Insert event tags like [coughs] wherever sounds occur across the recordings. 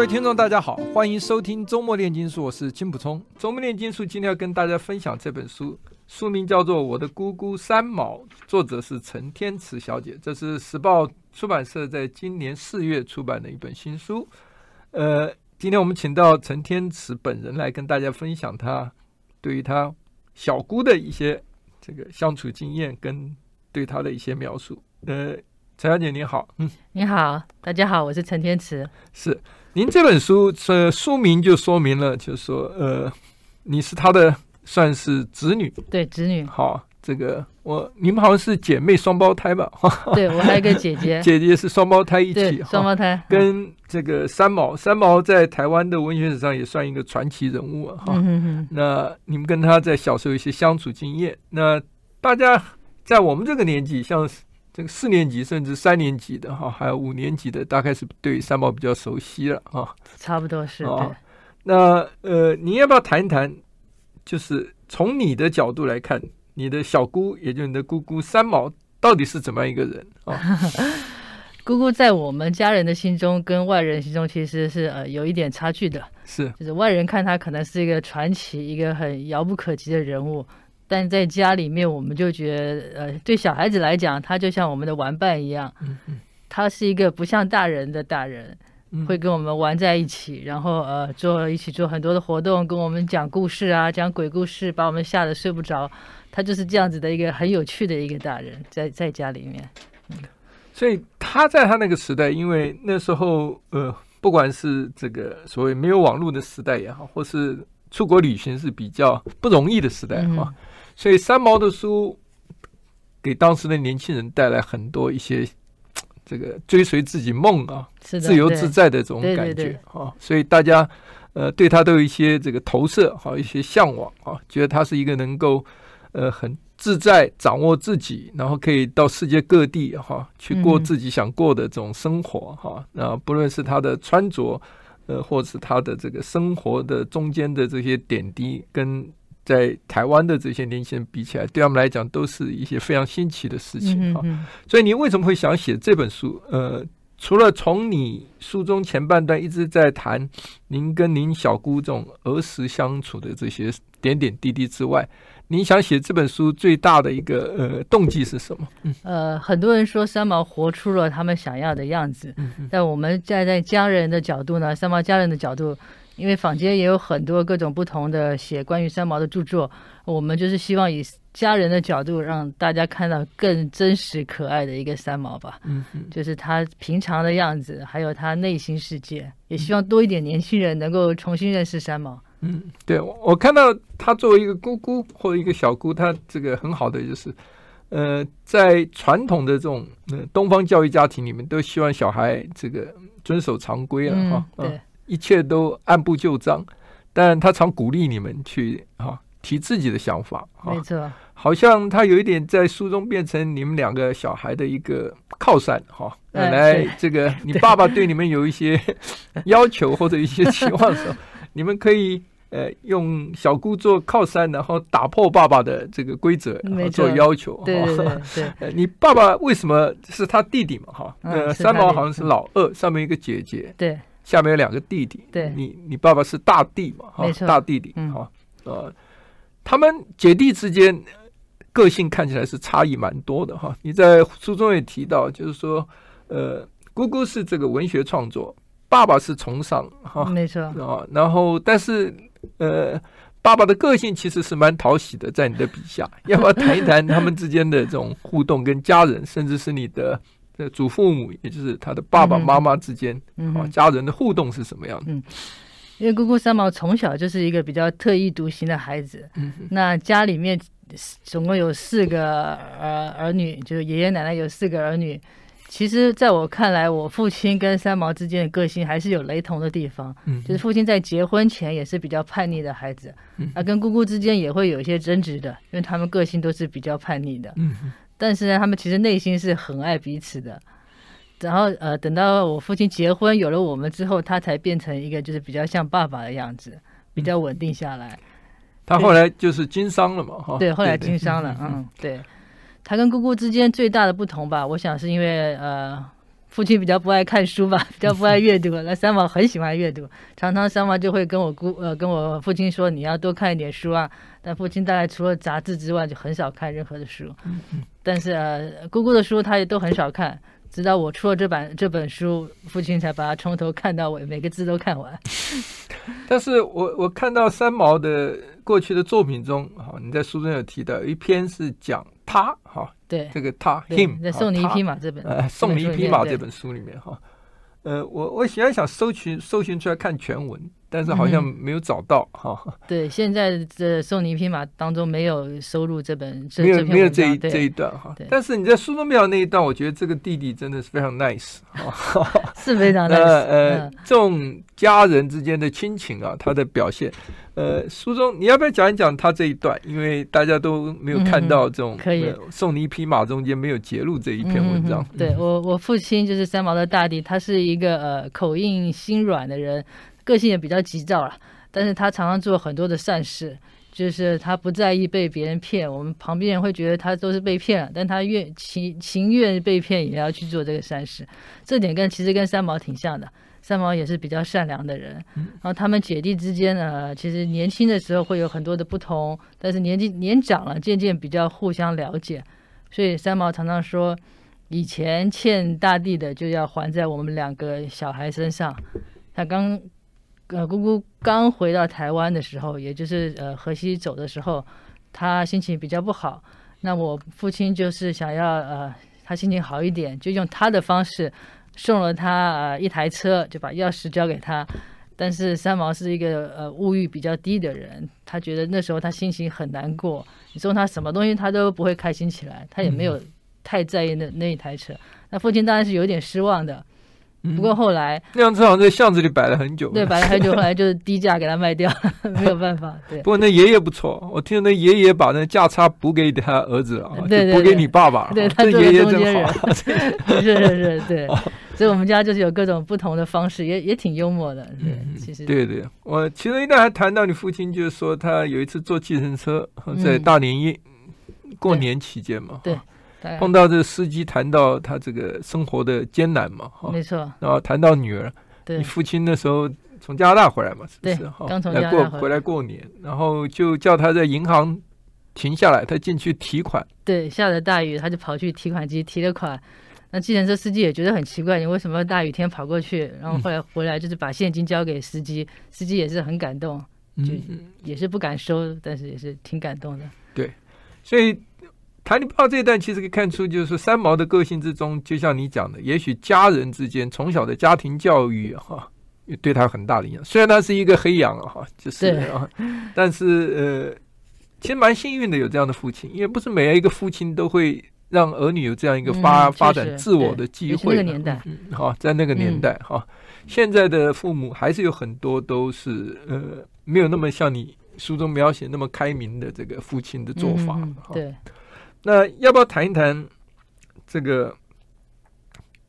各位听众，大家好，欢迎收听周末炼金术，我是金普聪。周末炼金术今天要跟大家分享这本书，书名叫做《我的姑姑三毛》，作者是陈天慈小姐。这是时报出版社在今年四月出版的一本新书。呃，今天我们请到陈天慈本人来跟大家分享他对于他小姑的一些这个相处经验跟对他的一些描述。呃，陈小姐你好，嗯，你好，大家好，我是陈天慈，是。您这本书的书名就说明了，就是说，呃，你是他的算是子女，对，子女。好，这个我你们好像是姐妹双胞胎吧？[laughs] 对，我还有个姐姐，姐姐是双胞胎一起，双胞胎。跟这个三毛，三毛在台湾的文学史上也算一个传奇人物啊。哈、嗯那你们跟他在小时候有一些相处经验，那大家在我们这个年纪，像。这个四年级甚至三年级的哈，还有五年级的，大概是对三毛比较熟悉了啊。差不多是。哦、那呃，你要不要谈一谈？就是从你的角度来看，你的小姑，也就是你的姑姑三毛，到底是怎么样一个人啊？[laughs] 姑姑在我们家人的心中，跟外人心中其实是呃有一点差距的。是，就是外人看她可能是一个传奇，一个很遥不可及的人物。但在家里面，我们就觉得，呃，对小孩子来讲，他就像我们的玩伴一样，他是一个不像大人的大人，会跟我们玩在一起，然后呃，做一起做很多的活动，跟我们讲故事啊，讲鬼故事，把我们吓得睡不着。他就是这样子的一个很有趣的一个大人，在在家里面。所以他在他那个时代，因为那时候呃，不管是这个所谓没有网络的时代也好，或是出国旅行是比较不容易的时代哈。所以三毛的书给当时的年轻人带来很多一些 [tsk] 这个追随自己梦啊，自由自在的这种感觉啊，所以大家呃对他都有一些这个投射，好一些向往啊，觉得他是一个能够呃很自在掌握自己，然后可以到世界各地哈去过自己想过的这种生活哈。那不论是他的穿着呃，或是他的这个生活的中间的这些点滴跟。在台湾的这些年轻人比起来，对他们来讲都是一些非常新奇的事情啊。所以你为什么会想写这本书？呃，除了从你书中前半段一直在谈您跟您小姑这种儿时相处的这些点点滴滴之外，您想写这本书最大的一个呃动机是什么？嗯，呃，很多人说三毛活出了他们想要的样子，但我们站在家人的角度呢，三毛家人的角度。因为坊间也有很多各种不同的写关于三毛的著作，我们就是希望以家人的角度让大家看到更真实可爱的一个三毛吧。嗯嗯，就是他平常的样子，还有他内心世界，也希望多一点年轻人能够重新认识三毛。嗯，对，我看到他作为一个姑姑或者一个小姑，他这个很好的就是，呃，在传统的这种呃东方教育家庭里面，都希望小孩这个遵守常规了哈。嗯，对。一切都按部就章，但他常鼓励你们去啊提自己的想法啊，没错，好像他有一点在书中变成你们两个小孩的一个靠山哈。来，这个你爸爸对你们有一些要求或者一些期望的时候，[laughs] 你们可以呃用小姑做靠山，然后打破爸爸的这个规则，然后做要求。对对对，[laughs] 你爸爸为什么是他弟弟嘛？哈，呃，三毛好像是老二，上面一个姐姐。对。下面有两个弟弟，对，你你爸爸是大弟嘛？哈，大弟弟，哈、啊，呃，他们姐弟之间个性看起来是差异蛮多的哈。你在书中也提到，就是说，呃，姑姑是这个文学创作，爸爸是崇尚，哈，没错啊。然后，但是，呃，爸爸的个性其实是蛮讨喜的，在你的笔下，[laughs] 要不要谈一谈他们之间的这种互动，跟家人，甚至是你的？祖父母，也就是他的爸爸妈妈之间，嗯，啊，家人的互动是什么样的？嗯，因为姑姑三毛从小就是一个比较特异独行的孩子，嗯，那家里面总共有四个儿儿女，就是爷爷奶奶有四个儿女，其实在我看来，我父亲跟三毛之间的个性还是有雷同的地方。嗯，就是父亲在结婚前也是比较叛逆的孩子，嗯，啊，跟姑姑之间也会有一些争执的，因为他们个性都是比较叛逆的。嗯，但是呢，他们其实内心是很爱彼此的。然后呃，等到我父亲结婚有了我们之后，他才变成一个就是比较像爸爸的样子，比较稳定下来。他后来就是经商了嘛，哈。对，后来经商了，嗯，对。他跟姑姑之间最大的不同吧，我想是因为呃，父亲比较不爱看书吧，[laughs] 比较不爱阅读。那三毛很喜欢阅读，常常三毛就会跟我姑呃跟我父亲说，你要多看一点书啊。但父亲大概除了杂志之外，就很少看任何的书。但是呃，姑姑的书他也都很少看，直到我出了这版这本书，父亲才把它从头看到尾，每个字都看完。[laughs] 但是我我看到三毛的过去的作品中，哈，你在书中有提到一篇是讲。他哈，对这个他 him，在送你一匹马这本，呃，送你一匹马这本书里面哈，呃，我我现在想搜寻搜寻出来看全文。但是好像没有找到哈、嗯。对，现在这送你一匹马当中没有收录这本，没有没有这一这一段哈。但是你在书中没有那一段，我觉得这个弟弟真的是非常 nice [laughs] 是非常 [laughs] nice。呃，这种家人之间的亲情啊，他的表现，呃，书中你要不要讲一讲他这一段？因为大家都没有看到这种、嗯、可以送你一匹马中间没有揭露这一篇文章。嗯、对我，我父亲就是三毛的大弟，他是一个呃口硬心软的人。个性也比较急躁了，但是他常常做很多的善事，就是他不在意被别人骗。我们旁边人会觉得他都是被骗了，但他愿情情愿被骗也要去做这个善事。这点跟其实跟三毛挺像的，三毛也是比较善良的人。然后他们姐弟之间呢，其实年轻的时候会有很多的不同，但是年纪年长了，渐渐比较互相了解。所以三毛常常说，以前欠大地的就要还在我们两个小孩身上。他刚。呃，姑姑刚回到台湾的时候，也就是呃，荷西走的时候，他心情比较不好。那我父亲就是想要呃，他心情好一点，就用他的方式送了他呃一台车，就把钥匙交给他。但是三毛是一个呃物欲比较低的人，他觉得那时候他心情很难过。你送他什么东西，他都不会开心起来，他也没有太在意那那一台车。那父亲当然是有点失望的。不过后来，那辆车好像在巷子里摆了很久。对，摆了很久，[laughs] 后来就是低价给他卖掉，[laughs] 没有办法。对。不过那爷爷不错，我听那爷爷把那价差补给他儿子了，对对，补给你爸爸。对，他爷爷真好。[laughs] 是是是，对。所以我们家就是有各种不同的方式，也也挺幽默的。对，其实。对对，我其中一段还谈到你父亲，就是说他有一次坐计程车在大年夜过年期间嘛。对。碰到这个司机，谈到他这个生活的艰难嘛，哈，没错。然后谈到女儿，对，你父亲那时候从加拿大回来嘛，是不是？哈，刚从加拿大回来过回来过年，然后就叫他在银行停下来，他进去提款。对，下着大雨，他就跑去提款机提了款。那计程车司机也觉得很奇怪，你为什么大雨天跑过去？然后后来回来就是把现金交给司机，嗯、司机也是很感动，就也是不敢收，但是也是挺感动的。对，所以。谈你爸这一段，其实可以看出，就是三毛的个性之中，就像你讲的，也许家人之间从小的家庭教育哈，也对他很大的影响。虽然他是一个黑羊啊，哈，就是啊，但是呃，其实蛮幸运的有这样的父亲，因为不是每一个父亲都会让儿女有这样一个发、嗯、发展自我的机会。那个年代，好、嗯，在那个年代哈、嗯，现在的父母还是有很多都是呃，没有那么像你书中描写那么开明的这个父亲的做法。嗯、对。那要不要谈一谈这个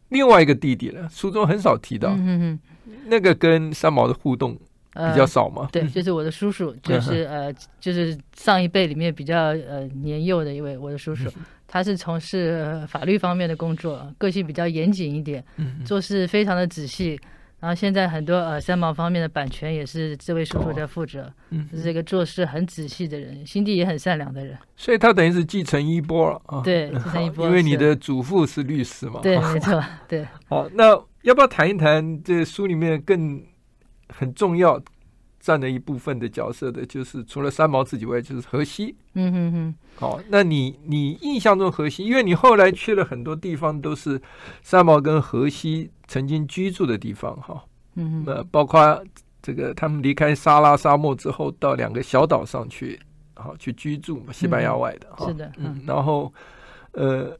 另外一个弟弟呢？书中很少提到，嗯、那个跟三毛的互动比较少嘛、呃？对，就是我的叔叔，就是呃，就是上一辈里面比较呃年幼的一位我的叔叔，他是从事法律方面的工作，个性比较严谨一点，做事非常的仔细。然后现在很多呃三毛方面的版权也是这位叔叔在负责，嗯，是一个做事很仔细的人，心地也很善良的人，所以他等于是继承衣钵了啊。对，继承衣钵，因为你的祖父是律师嘛。对，没错，[laughs] 对。好，那要不要谈一谈这书里面更很重要占了一部分的角色的，就是除了三毛自己外，就是荷西。嗯哼哼。好，那你你印象中荷西，因为你后来去了很多地方，都是三毛跟荷西。曾经居住的地方，哈，嗯，那包括这个他们离开撒拉沙漠之后，到两个小岛上去，好去居住嘛，西班牙外的，哈、嗯，是的，嗯，然后，呃，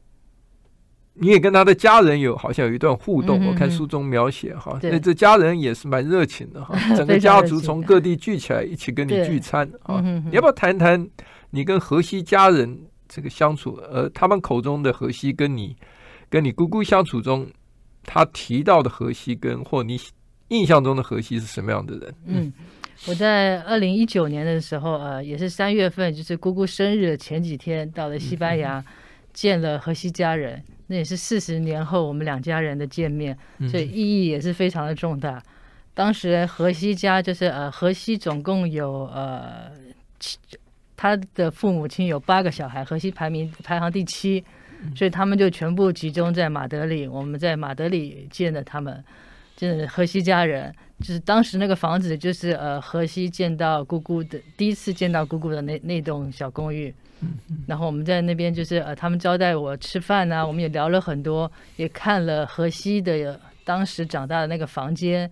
你也跟他的家人有好像有一段互动，嗯、我看书中描写哈，对那这家人也是蛮热情的哈，[laughs] 整个家族从各地聚起来一起跟你聚餐啊。嗯、你要不要谈谈你跟荷西家人这个相处？呃，他们口中的荷西跟你跟你姑姑相处中，他提到的荷西跟或你印象中的荷西是什么样的人？嗯，我在二零一九年的时候，呃，也是三月份，就是姑姑生日的前几天，到了西班牙。嗯见了荷西家人，那也是四十年后我们两家人的见面，所以意义也是非常的重大。当时荷西家就是呃，荷西总共有呃七，他的父母亲有八个小孩，荷西排名排行第七，所以他们就全部集中在马德里。我们在马德里见了他们，就是荷西家人，就是当时那个房子就是呃，荷西见到姑姑的第一次见到姑姑的那那栋小公寓。[laughs] 然后我们在那边就是呃，他们招待我吃饭呢、啊，我们也聊了很多，也看了河西的当时长大的那个房间。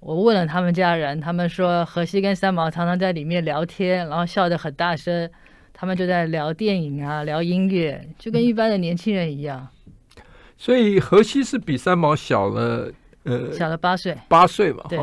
我问了他们家人，他们说河西跟三毛常常在里面聊天，然后笑得很大声。他们就在聊电影啊，聊音乐，就跟一般的年轻人一样。所以荷西是比三毛小了呃，小了八岁，八岁嘛。对。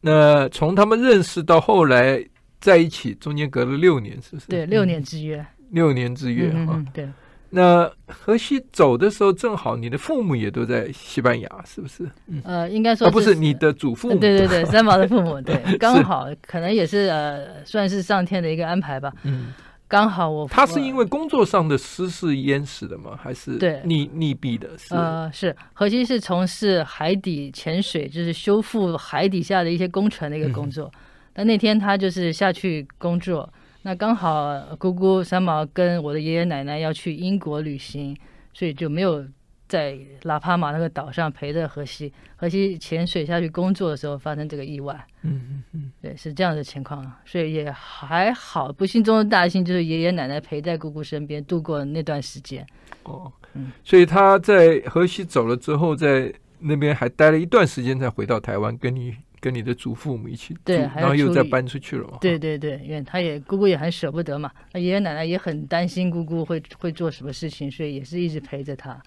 那从他们认识到后来。在一起中间隔了六年，是不是？对，六年之约。六年之约哈、嗯。对。那荷西走的时候，正好你的父母也都在西班牙，是不是？嗯呃，应该说是、啊、不是你的祖父母。对对对，三毛的父母，[laughs] 对，刚好可能也是呃，算是上天的一个安排吧。嗯。刚好我他是因为工作上的失事淹死的吗？还是对溺溺毙的？是呃，是荷西是从事海底潜水，就是修复海底下的一些工程的一个工作。嗯那那天他就是下去工作，那刚好姑姑三毛跟我的爷爷奶奶要去英国旅行，所以就没有在拉帕马那个岛上陪着荷西。荷西潜水下去工作的时候发生这个意外，嗯嗯嗯，对，是这样的情况，所以也还好。不幸中的大幸就是爷爷奶奶陪在姑姑身边度过那段时间。哦，嗯，所以他在荷西走了之后，在那边还待了一段时间，才回到台湾跟你。跟你的祖父母一起住，对，然后又再搬出去了嘛？对对对，因为他也姑姑也很舍不得嘛，那爷爷奶奶也很担心姑姑会会做什么事情，所以也是一直陪着他，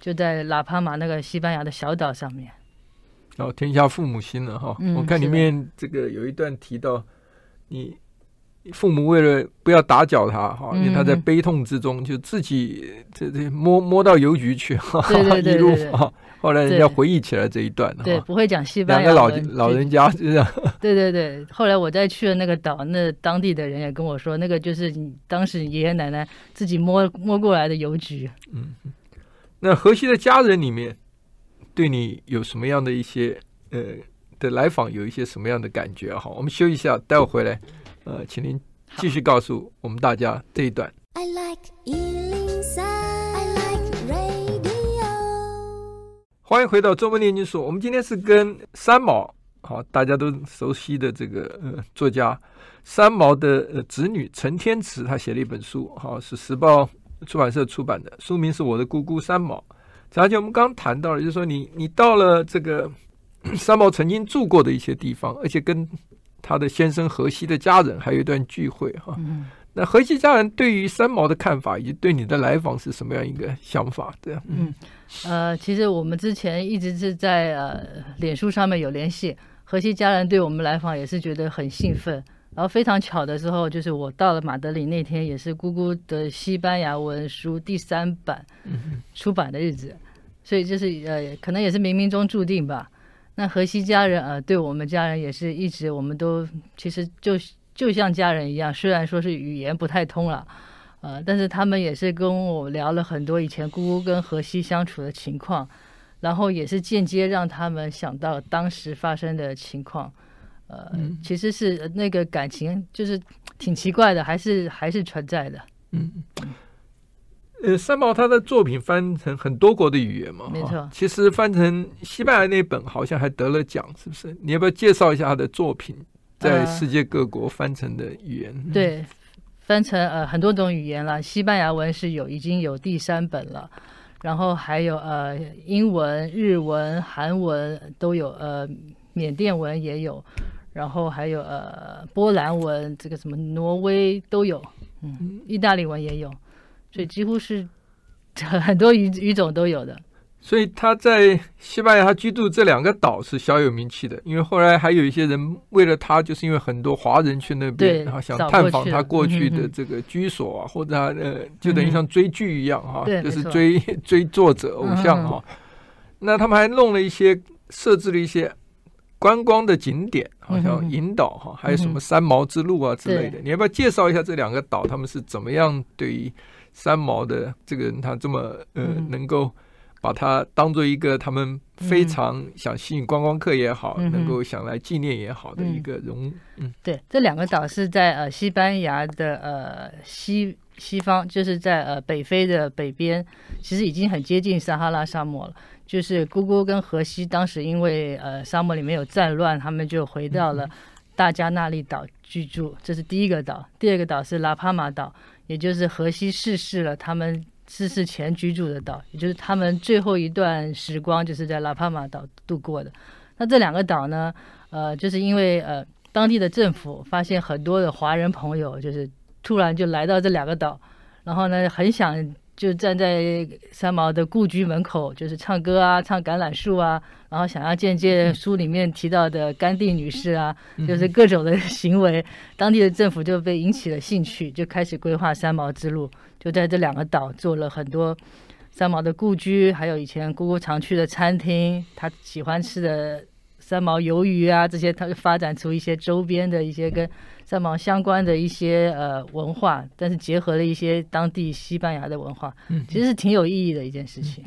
就在拉帕马那个西班牙的小岛上面。哦，天下父母心了哈！嗯、我看里面这个有一段提到你。父母为了不要打搅他哈，因为他在悲痛之中，就自己这这摸摸到邮局去哈，一路哈。后来人家回忆起来这一段，对，不会讲西班牙。两个老老人家就这样。[laughs] 对对对，后来我再去了那个岛，那当地的人也跟我说，那个就是你当时爷爷奶奶自己摸摸过来的邮局。嗯，那荷西的家人里面，对你有什么样的一些呃的来访，有一些什么样的感觉？哈，我们休息一下，待会回来。呃，请您继续告诉我们大家这一段。I like 103, I like radio。欢迎回到中文炼金术。我们今天是跟三毛，好，大家都熟悉的这个呃作家三毛的呃侄女陈天慈，她写了一本书，好，是时报出版社出版的，书名是我的姑姑三毛。而且我们刚刚谈到了，就是说你你到了这个 [coughs] 三毛曾经住过的一些地方，而且跟。他的先生荷西的家人还有一段聚会哈，嗯、那荷西家人对于三毛的看法以及对你的来访是什么样一个想法？这样，嗯，呃，其实我们之前一直是在呃脸书上面有联系，荷西家人对我们来访也是觉得很兴奋，然后非常巧的时候，就是我到了马德里那天，也是姑姑的西班牙文书第三版出版的日子，所以就是呃，可能也是冥冥中注定吧。那河西家人啊，对我们家人也是一直，我们都其实就就像家人一样。虽然说是语言不太通了，呃，但是他们也是跟我聊了很多以前姑姑跟河西相处的情况，然后也是间接让他们想到当时发生的情况。呃，其实是那个感情就是挺奇怪的，还是还是存在的。嗯。呃，三毛他的作品翻成很多国的语言嘛，没错。其实翻成西班牙那本好像还得了奖，是不是？你要不要介绍一下他的作品在世界各国翻成的语言？呃、[laughs] 对，翻成呃很多种语言了。西班牙文是有已经有第三本了，然后还有呃英文、日文、韩文都有，呃缅甸文也有，然后还有呃波兰文，这个什么挪威都有，嗯，意大利文也有。所以几乎是 [laughs] 很多鱼鱼种都有的。所以他在西班牙他居住这两个岛是小有名气的，因为后来还有一些人为了他，就是因为很多华人去那边，然后想探访他过去的这个居所啊，或者他呃，就等于像追剧一样哈，就是追 [laughs] 追作者偶像哈。那他们还弄了一些设置了一些观光的景点，好像引导哈，还有什么三毛之路啊之类的。你要不要介绍一下这两个岛，他们是怎么样对于三毛的这个人他这么呃能够？把它当做一个他们非常想吸引观光客也好，嗯、能够想来纪念也好的一个荣。嗯，嗯对，这两个岛是在呃西班牙的呃西西方，就是在呃北非的北边，其实已经很接近撒哈拉沙漠了。就是姑姑跟荷西当时因为呃沙漠里面有战乱，他们就回到了大加那利岛居住。这是第一个岛，第二个岛是拉帕马岛，也就是荷西逝世了，他们。逝世前居住的岛，也就是他们最后一段时光，就是在拉帕马岛度过的。那这两个岛呢，呃，就是因为呃，当地的政府发现很多的华人朋友，就是突然就来到这两个岛，然后呢，很想。就站在三毛的故居门口，就是唱歌啊，唱橄榄树啊，然后想要见见书里面提到的甘地女士啊，就是各种的行为，当地的政府就被引起了兴趣，就开始规划三毛之路，就在这两个岛做了很多三毛的故居，还有以前姑姑常去的餐厅，她喜欢吃的三毛鱿鱼啊，这些，他就发展出一些周边的一些跟。三毛相关的一些呃文化，但是结合了一些当地西班牙的文化，嗯，其实是挺有意义的一件事情。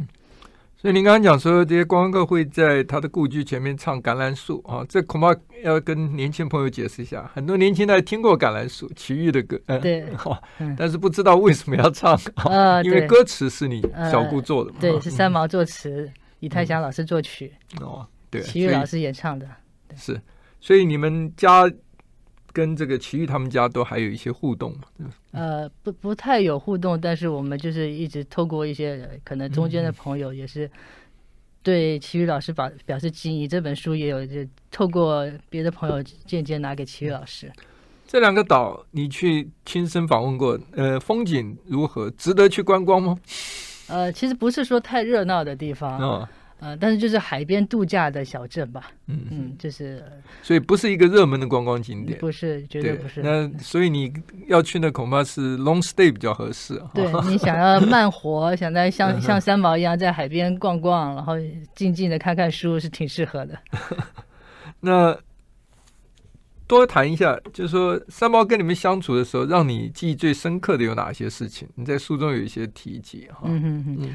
所以您刚刚讲说，这些观光客会在他的故居前面唱橄榄树啊，这恐怕要跟年轻朋友解释一下。很多年轻人听过橄榄树、齐豫的歌，嗯，对，[laughs] 但是不知道为什么要唱啊，因为歌词是你小姑做的嘛，对，是三毛作词，李泰祥老师作曲，哦，对，齐豫老师演唱的，是，所以你们家。跟这个齐豫他们家都还有一些互动嘛？呃，不不太有互动，但是我们就是一直透过一些可能中间的朋友，也是对齐豫老师表表示敬意。这本书也有就透过别的朋友间接拿给齐豫老师。这两个岛你去亲身访问过，呃，风景如何？值得去观光吗？呃，其实不是说太热闹的地方。哦呃，但是就是海边度假的小镇吧，嗯嗯，就是，所以不是一个热门的观光景点，不是，绝对不是。那所以你要去那恐怕是 long stay 比较合适。对，[laughs] 你想要慢活，想在像像三毛一样在海边逛逛，然后静静的看看书，是挺适合的。[laughs] 那多谈一下，就是说三毛跟你们相处的时候，让你记忆最深刻的有哪些事情？你在书中有一些提及哈。嗯嗯嗯。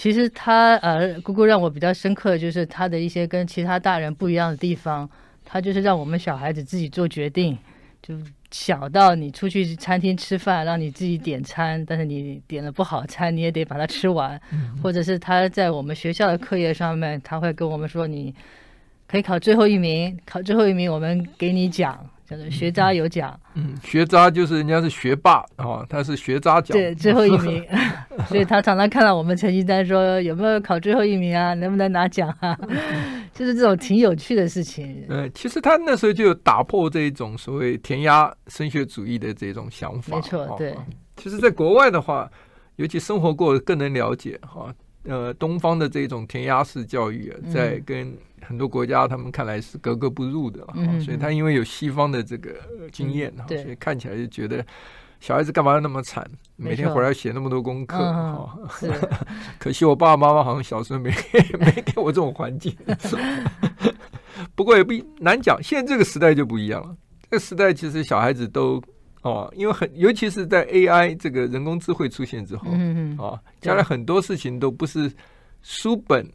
其实他呃，姑姑让我比较深刻的就是他的一些跟其他大人不一样的地方。他就是让我们小孩子自己做决定，就小到你出去餐厅吃饭，让你自己点餐，但是你点了不好餐，你也得把它吃完。或者是他在我们学校的课业上面，他会跟我们说，你可以考最后一名，考最后一名我们给你奖。学渣有奖，嗯，学渣就是人家是学霸啊、哦，他是学渣奖，对，最后一名，[laughs] 所以他常常看到我们成绩单说有没有考最后一名啊，能不能拿奖啊，[laughs] 就是这种挺有趣的事情。嗯，其实他那时候就有打破这种所谓填鸭升学主义的这种想法，没错，对。其实，在国外的话，尤其生活过更能了解哈。呃，东方的这种填鸭式教育啊，在跟很多国家他们看来是格格不入的，嗯、所以他因为有西方的这个经验，嗯、所以看起来就觉得小孩子干嘛要那么惨，每天回来写那么多功课，哈，[laughs] 可惜我爸爸妈妈好像小时候没没给我这种环境，[laughs] 不过也不难讲，现在这个时代就不一样了，这个时代其实小孩子都。哦，因为很，尤其是在 AI 这个人工智慧出现之后，嗯嗯，哦，将来很多事情都不是书本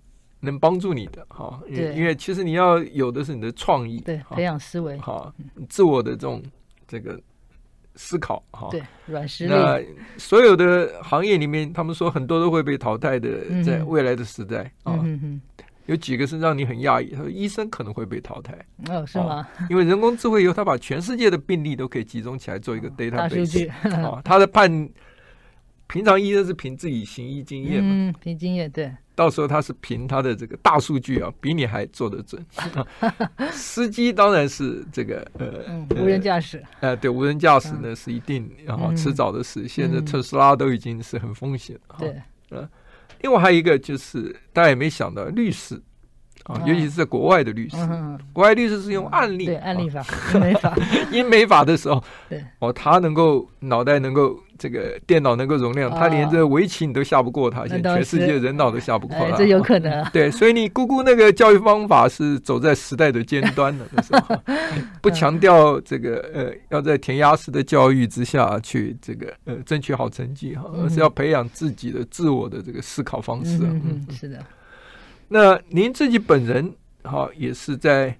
能帮助你的，哈，对，因为其实你要有的是你的创意，对，培养思维，哈，自我的这种这个思考，哈，对，软实力。那所有的行业里面，他们说很多都会被淘汰的，在未来的时代，啊。有几个是让你很讶异，他说医生可能会被淘汰哦，是吗？因为人工智慧以后，他把全世界的病例都可以集中起来做一个 database，啊，[laughs] 他的判平常医生是凭自己行医经验嘛，嗯，凭经验对，到时候他是凭他的这个大数据啊，比你还做得准。[laughs] 司机当然是这个呃，无人驾驶，呃，对，无人驾驶呢是一定然后迟早的事，现在特斯拉都已经是很风险了，对。呃，另外还有一个就是大家也没想到律师。啊，尤其是在国外的律师，嗯、国外律师是用案例，对案例法、英美法、[laughs] 英美法的时候，对。哦，他能够脑袋能够这个电脑能够容量，哦、他连这围棋你都下不过他，现在全世界人脑都下不过他，这有可能。[laughs] 对，所以你姑姑那个教育方法是走在时代的尖端的，那时候 [laughs] 不强调这个呃，要在填鸭式的教育之下去这个呃争取好成绩哈，而是要培养自己的自我的这个思考方式。嗯，嗯，是的。那您自己本人哈也是在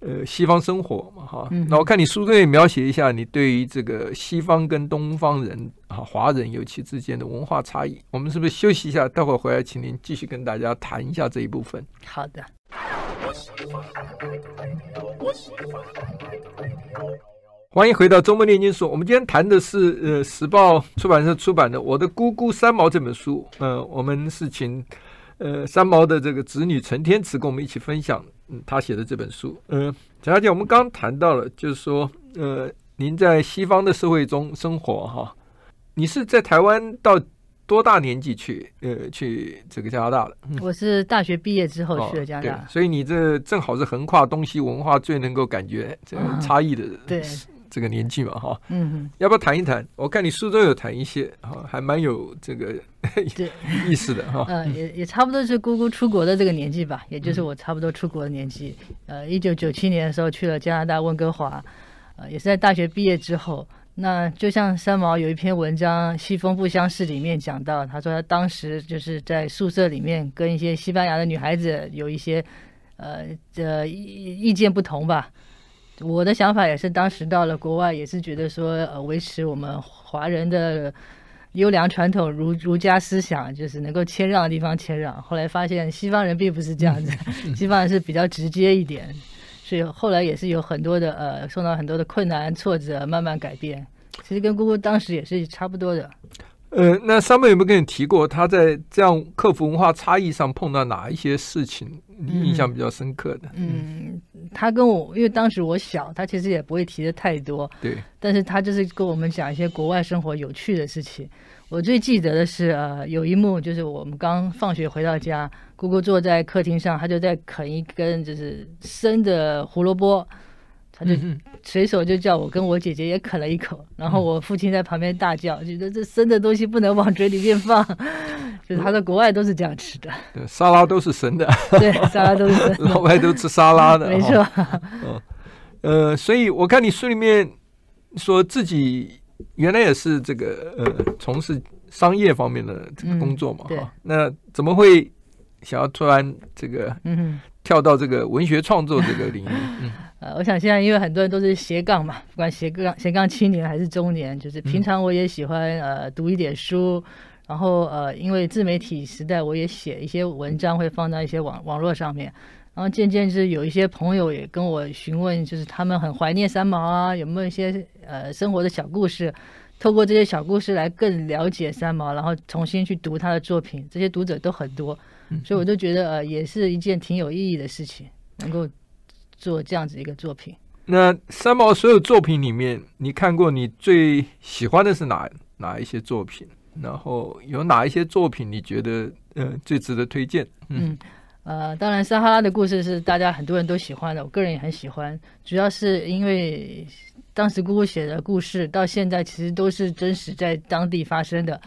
呃西方生活嘛哈，那我看你书中也描写一下你对于这个西方跟东方人啊华人尤其之间的文化差异，我们是不是休息一下？待会儿回来，请您继续跟大家谈一下这一部分。好的。欢迎回到周末炼金术。我们今天谈的是呃时报出版社出版的《我的姑姑三毛》这本书。呃，我们是请。呃，三毛的这个子女陈天慈跟我们一起分享，嗯，他写的这本书。呃，陈小姐，我们刚刚谈到了，就是说，呃，您在西方的社会中生活，哈，你是在台湾到多大年纪去，呃，去这个加拿大的？嗯、我是大学毕业之后去了加拿大，哦、所以你这正好是横跨东西文化最能够感觉这个差异的人。对。这个年纪嘛，哈，嗯哼，要不要谈一谈？我看你书中有谈一些，哈，还蛮有这个 [laughs] 意思的，哈。嗯，也也差不多是姑姑出国的这个年纪吧，也就是我差不多出国的年纪。呃，一九九七年的时候去了加拿大温哥华，呃，也是在大学毕业之后。那就像三毛有一篇文章《西风不相识》里面讲到，他说他当时就是在宿舍里面跟一些西班牙的女孩子有一些呃这意意见不同吧。我的想法也是，当时到了国外，也是觉得说，呃，维持我们华人的优良传统，儒儒家思想，就是能够谦让的地方谦让。后来发现西方人并不是这样子，[laughs] 西方人是比较直接一点，所以后来也是有很多的呃，受到很多的困难挫折，慢慢改变。其实跟姑姑当时也是差不多的。呃，那上面有没有跟你提过，他在这样克服文化差异上碰到哪一些事情，你印象比较深刻的？嗯，嗯，他跟我，因为当时我小，他其实也不会提的太多。对。但是他就是跟我们讲一些国外生活有趣的事情。我最记得的是，呃，有一幕就是我们刚放学回到家，姑姑坐在客厅上，他就在啃一根就是生的胡萝卜。他就随手就叫我跟我姐姐也啃了一口，然后我父亲在旁边大叫，觉得这生的东西不能往嘴里面放。[laughs] 就是他在国外都是这样吃的，沙拉都是生的，对，沙拉都是生的，[laughs] 老外都吃沙拉的，没错。嗯，呃，所以我看你书里面说自己原来也是这个呃从事商业方面的这个工作嘛，哈、嗯，那怎么会想要突然这个嗯跳到这个文学创作这个领域？[laughs] 嗯呃，我想现在因为很多人都是斜杠嘛，不管斜杠斜杠青年还是中年，就是平常我也喜欢呃读一点书，然后呃因为自媒体时代，我也写一些文章会放到一些网网络上面，然后渐渐就是有一些朋友也跟我询问，就是他们很怀念三毛啊，有没有一些呃生活的小故事，透过这些小故事来更了解三毛，然后重新去读他的作品，这些读者都很多，所以我就觉得呃也是一件挺有意义的事情，能够。做这样子一个作品，那三毛所有作品里面，你看过你最喜欢的是哪哪一些作品？然后有哪一些作品你觉得呃最值得推荐？嗯，嗯呃，当然撒哈拉的故事是大家很多人都喜欢的，我个人也很喜欢，主要是因为当时姑姑写的故事到现在其实都是真实在当地发生的，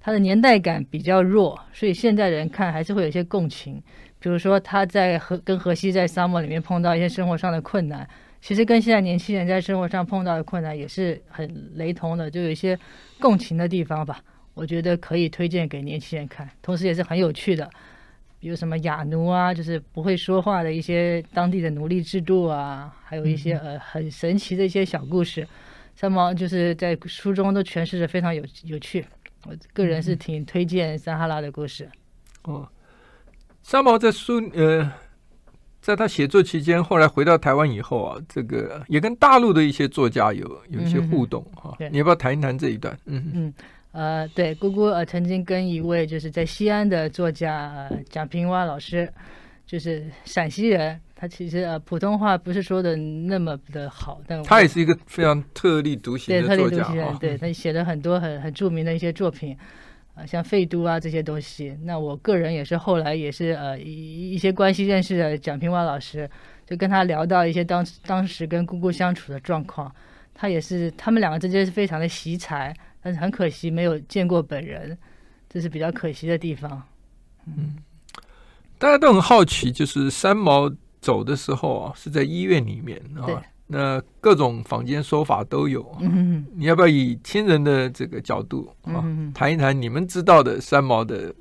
它的年代感比较弱，所以现在人看还是会有一些共情。比如说，他在和跟荷西在沙漠里面碰到一些生活上的困难，其实跟现在年轻人在生活上碰到的困难也是很雷同的，就有一些共情的地方吧。我觉得可以推荐给年轻人看，同时也是很有趣的。比如什么哑奴啊，就是不会说话的一些当地的奴隶制度啊，还有一些呃很神奇的一些小故事，三毛就是在书中都诠释的非常有有趣。我个人是挺推荐撒哈拉的故事。哦。三毛在书呃，在他写作期间，后来回到台湾以后啊，这个也跟大陆的一些作家有有一些互动哈。嗯、你要不要谈一谈这一段？嗯嗯呃，对，姑姑呃曾经跟一位就是在西安的作家呃蒋平凹老师，就是陕西人，他其实呃普通话不是说的那么的好，但他也是一个非常特立独行的作家，对，特立独行，对，他写了很多很很著名的一些作品。呃，像废都啊这些东西。那我个人也是后来也是呃一一些关系认识的蒋平娃老师，就跟他聊到一些当当时跟姑姑相处的状况。他也是他们两个之间是非常的惜才，但是很可惜没有见过本人，这是比较可惜的地方。嗯，大家都很好奇，就是三毛走的时候啊，是在医院里面啊。那各种坊间说法都有，嗯，你要不要以亲人的这个角度啊，谈一谈你们知道的三毛的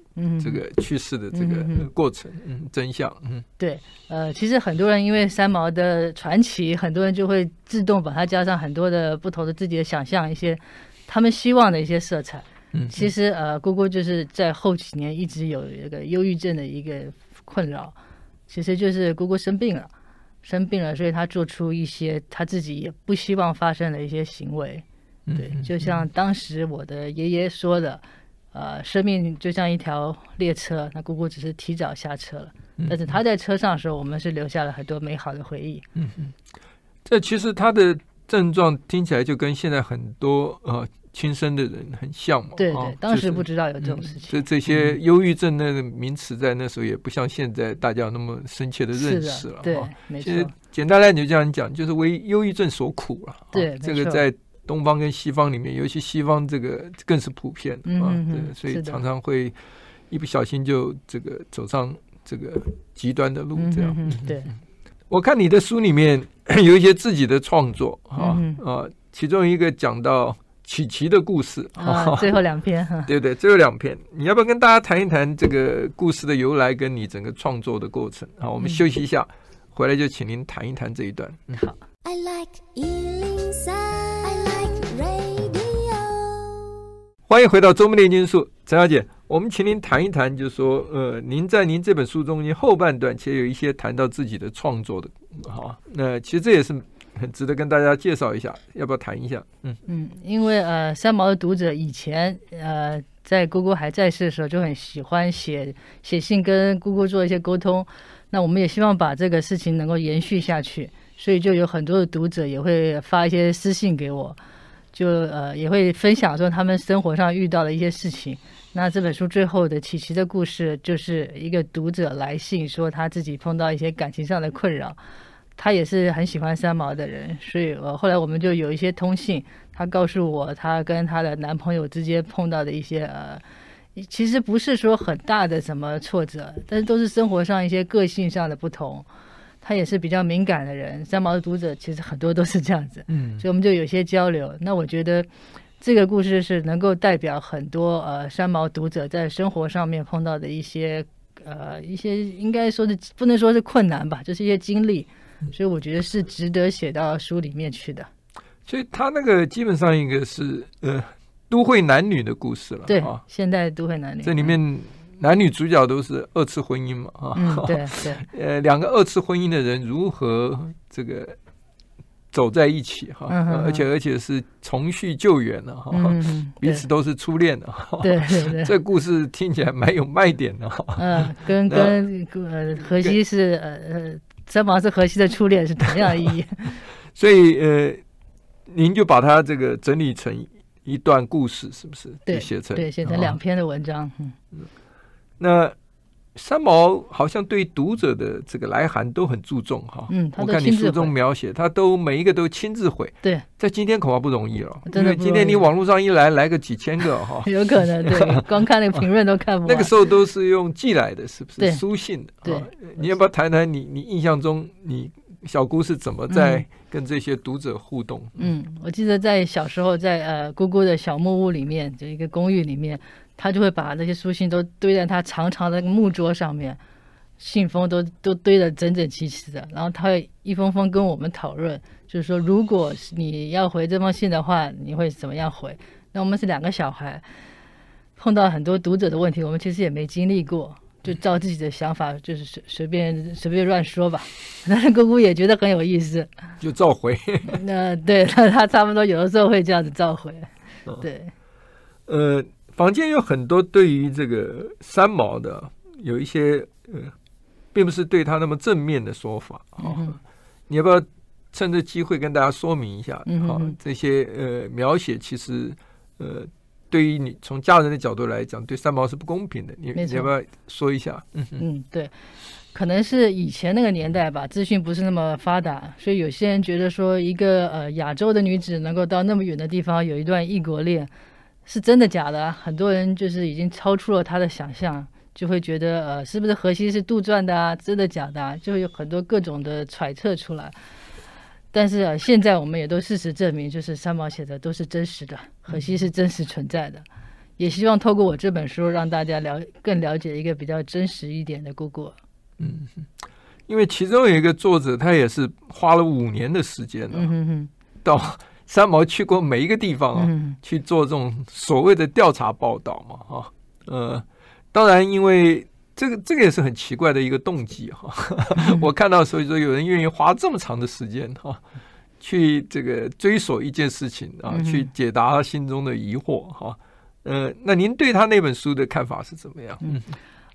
这个去世的这个过程，嗯，真相，嗯，对，呃，其实很多人因为三毛的传奇，很多人就会自动把它加上很多的不同的自己的想象，一些他们希望的一些色彩。嗯，其实呃，姑姑就是在后几年一直有一个忧郁症的一个困扰，其实就是姑姑生病了。生病了，所以他做出一些他自己也不希望发生的一些行为。对，就像当时我的爷爷说的，呃，生命就像一条列车，那姑姑只是提早下车了，但是他在车上的时候，我们是留下了很多美好的回忆。嗯嗯，这其实他的症状听起来就跟现在很多呃。轻生的人很像嘛？对对，哦、当时不知道有这种事情。这、嗯、这些忧郁症那个名词在那时候也不像现在大家那么深切的认识了。对，没错。简单来讲，就这样讲，就是为忧郁症所苦了。对，这个在东方跟西方里面，尤其西方这个更是普遍啊。对，所以常常会一不小心就这个走上这个极端的路，这样。嗯、对。[laughs] 我看你的书里面 [coughs] 有一些自己的创作啊啊，其中一个讲到。琪琪的故事啊，最后两篇，[laughs] 对对，最后两篇，你要不要跟大家谈一谈这个故事的由来，跟你整个创作的过程？好，我们休息一下，嗯、回来就请您谈一谈这一段。嗯、好。I like 103, I like radio。欢迎回到周末炼金术，陈小姐，我们请您谈一谈，就是说，呃，您在您这本书中间后半段，其实有一些谈到自己的创作的，好，那其实这也是。很值得跟大家介绍一下，要不要谈一下？嗯嗯，因为呃，三毛的读者以前呃，在姑姑还在世的时候就很喜欢写写信跟姑姑做一些沟通，那我们也希望把这个事情能够延续下去，所以就有很多的读者也会发一些私信给我，就呃也会分享说他们生活上遇到的一些事情。那这本书最后的琪琪的故事，就是一个读者来信说他自己碰到一些感情上的困扰。他也是很喜欢三毛的人，所以呃，后来我们就有一些通信。他告诉我，他跟他的男朋友之间碰到的一些呃，其实不是说很大的什么挫折，但是都是生活上一些个性上的不同。他也是比较敏感的人，三毛的读者其实很多都是这样子，嗯，所以我们就有些交流。那我觉得这个故事是能够代表很多呃三毛读者在生活上面碰到的一些呃一些应该说是不能说是困难吧，就是一些经历。所以我觉得是值得写到书里面去的。所以他那个基本上一个是呃都会男女的故事了，对，现代都会男女。这里面男女主角都是二次婚姻嘛，啊、嗯，对 [laughs] 对。呃，两个二次婚姻的人如何这个走在一起哈，嗯、而且而且是重续旧缘了哈，嗯、彼此都是初恋的哈。对对对，这故事听起来蛮有卖点的哈。嗯，跟 [laughs] 跟呃荷西是呃呃。三毛是荷西的初恋，是同样的意义。[laughs] 所以呃，您就把它这个整理成一段故事，是不是？对，写成对，写成两篇的文章。嗯，那三毛好像对读者的这个来函都很注重哈。嗯，我看你书中描写，他都每一个都亲自回。对，在今天恐怕不容易了，因为今天你网络上一来，来个几千个哈，[laughs] 有可能对，[laughs] 光看那个评论都看不完。那个时候都是用寄来的，是不是？对，书信的。对，你要不要谈谈你你印象中你小姑是怎么在跟这些读者互动？嗯，我记得在小时候在呃姑姑的小木屋里面，就一个公寓里面，他就会把那些书信都堆在他长长的木桌上面。信封都都堆得整整齐齐的，然后他会一封封跟我们讨论，就是说，如果你要回这封信的话，你会怎么样回？那我们是两个小孩，碰到很多读者的问题，我们其实也没经历过，就照自己的想法，就是随随便随便乱说吧。但是姑姑也觉得很有意思，就召回。[laughs] 那对，那他差不多有的时候会这样子召回。对，呃，坊间有很多对于这个三毛的有一些呃。并不是对他那么正面的说法啊，嗯、你要不要趁这机会跟大家说明一下？好、嗯哼，这些呃描写其实呃对于你从家人的角度来讲，对三毛是不公平的。你。你要不要说一下？嗯嗯，对，可能是以前那个年代吧，资讯不是那么发达，所以有些人觉得说一个呃亚洲的女子能够到那么远的地方有一段异国恋，是真的假的？很多人就是已经超出了他的想象，就会觉得呃是不是荷西是杜撰的啊？真的假的啊？就会有很多各种的揣测出来。但是啊，现在我们也都事实证明，就是三毛写的都是真实的，荷西是真实存在的。也希望透过我这本书，让大家了更了解一个比较真实一点的姑姑。嗯，因为其中有一个作者，他也是花了五年的时间呢，嗯哼，到三毛去过每一个地方啊，嗯、去做这种所谓的调查报道嘛，哈，呃，当然因为。这个这个也是很奇怪的一个动机哈，[laughs] 我看到所以说有人愿意花这么长的时间哈，去这个追索一件事情啊，去解答他心中的疑惑哈。呃，那您对他那本书的看法是怎么样？嗯，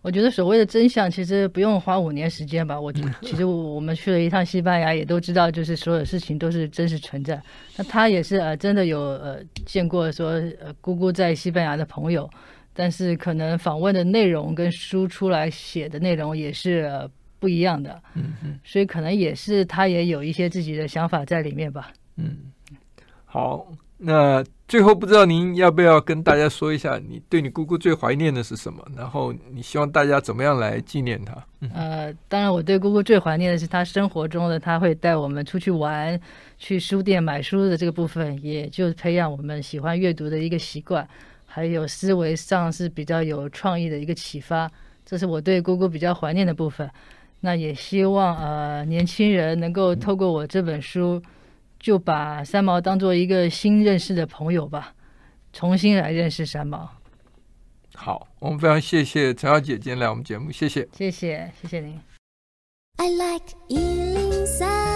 我觉得所谓的真相其实不用花五年时间吧。我其实我们去了一趟西班牙，也都知道，就是所有事情都是真实存在。那他也是呃真的有呃见过说呃姑姑在西班牙的朋友。但是可能访问的内容跟书出来写的内容也是不一样的，嗯嗯，所以可能也是他也有一些自己的想法在里面吧。嗯，好，那最后不知道您要不要跟大家说一下，你对你姑姑最怀念的是什么？然后你希望大家怎么样来纪念她？呃，当然我对姑姑最怀念的是她生活中的，她会带我们出去玩，去书店买书的这个部分，也就培养我们喜欢阅读的一个习惯。还有思维上是比较有创意的一个启发，这是我对姑姑比较怀念的部分。那也希望呃年轻人能够透过我这本书，就把三毛当做一个新认识的朋友吧，重新来认识三毛。好，我们非常谢谢陈小姐今天来我们节目，谢谢，谢谢，谢谢您。I like